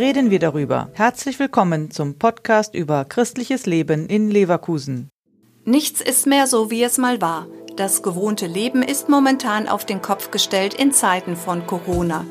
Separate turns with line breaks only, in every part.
reden wir darüber. Herzlich willkommen zum Podcast über christliches Leben in Leverkusen.
Nichts ist mehr so, wie es mal war. Das gewohnte Leben ist momentan auf den Kopf gestellt in Zeiten von Corona.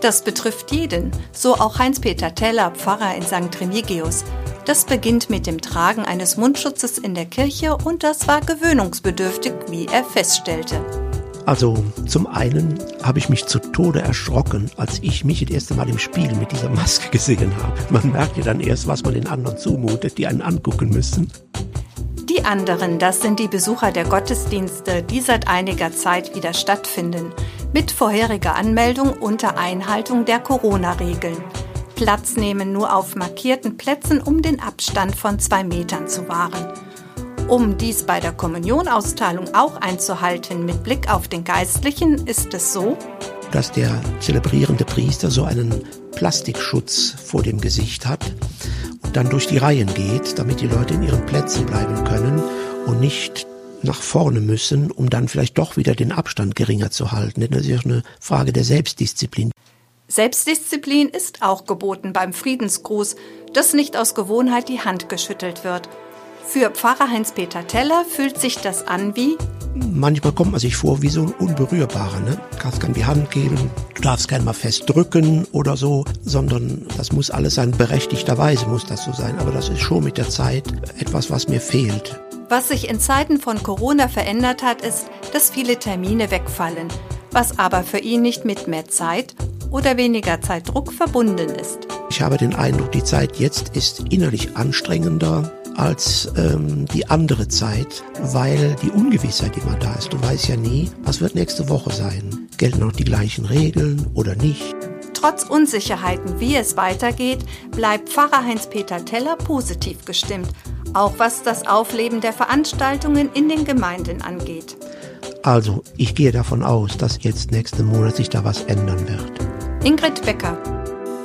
Das betrifft jeden, so auch Heinz-Peter Teller, Pfarrer in St. Remigius. Das beginnt mit dem Tragen eines Mundschutzes in der Kirche und das war gewöhnungsbedürftig, wie er feststellte.
Also zum einen habe ich mich zu Tode erschrocken, als ich mich das erste Mal im Spiegel mit dieser Maske gesehen habe. Man merkt ja dann erst, was man den anderen zumutet, die einen angucken müssen.
Die anderen, das sind die Besucher der Gottesdienste, die seit einiger Zeit wieder stattfinden, mit vorheriger Anmeldung unter Einhaltung der Corona-Regeln. Platz nehmen nur auf markierten Plätzen, um den Abstand von zwei Metern zu wahren. Um dies bei der Kommunionausteilung auch einzuhalten mit Blick auf den Geistlichen, ist es so,
dass der zelebrierende Priester so einen Plastikschutz vor dem Gesicht hat und dann durch die Reihen geht, damit die Leute in ihren Plätzen bleiben können und nicht nach vorne müssen, um dann vielleicht doch wieder den Abstand geringer zu halten. Das ist ja eine Frage der Selbstdisziplin.
Selbstdisziplin ist auch geboten beim Friedensgruß, dass nicht aus Gewohnheit die Hand geschüttelt wird. Für Pfarrer Heinz-Peter Teller fühlt sich das an wie
Manchmal kommt man sich vor wie so ein Unberührbarer. Ne? Du darfst keine die Hand geben, du darfst keinen mal fest drücken oder so, sondern das muss alles sein. Berechtigterweise muss das so sein. Aber das ist schon mit der Zeit etwas, was mir fehlt.
Was sich in Zeiten von Corona verändert hat, ist, dass viele Termine wegfallen, was aber für ihn nicht mit mehr Zeit oder weniger Zeitdruck verbunden ist.
Ich habe den Eindruck, die Zeit jetzt ist innerlich anstrengender, als ähm, die andere Zeit, weil die Ungewissheit immer da ist. Du weißt ja nie, was wird nächste Woche sein. Gelten noch die gleichen Regeln oder nicht?
Trotz Unsicherheiten, wie es weitergeht, bleibt Pfarrer Heinz-Peter Teller positiv gestimmt, auch was das Aufleben der Veranstaltungen in den Gemeinden angeht.
Also, ich gehe davon aus, dass jetzt nächsten Monat sich da was ändern wird.
Ingrid Becker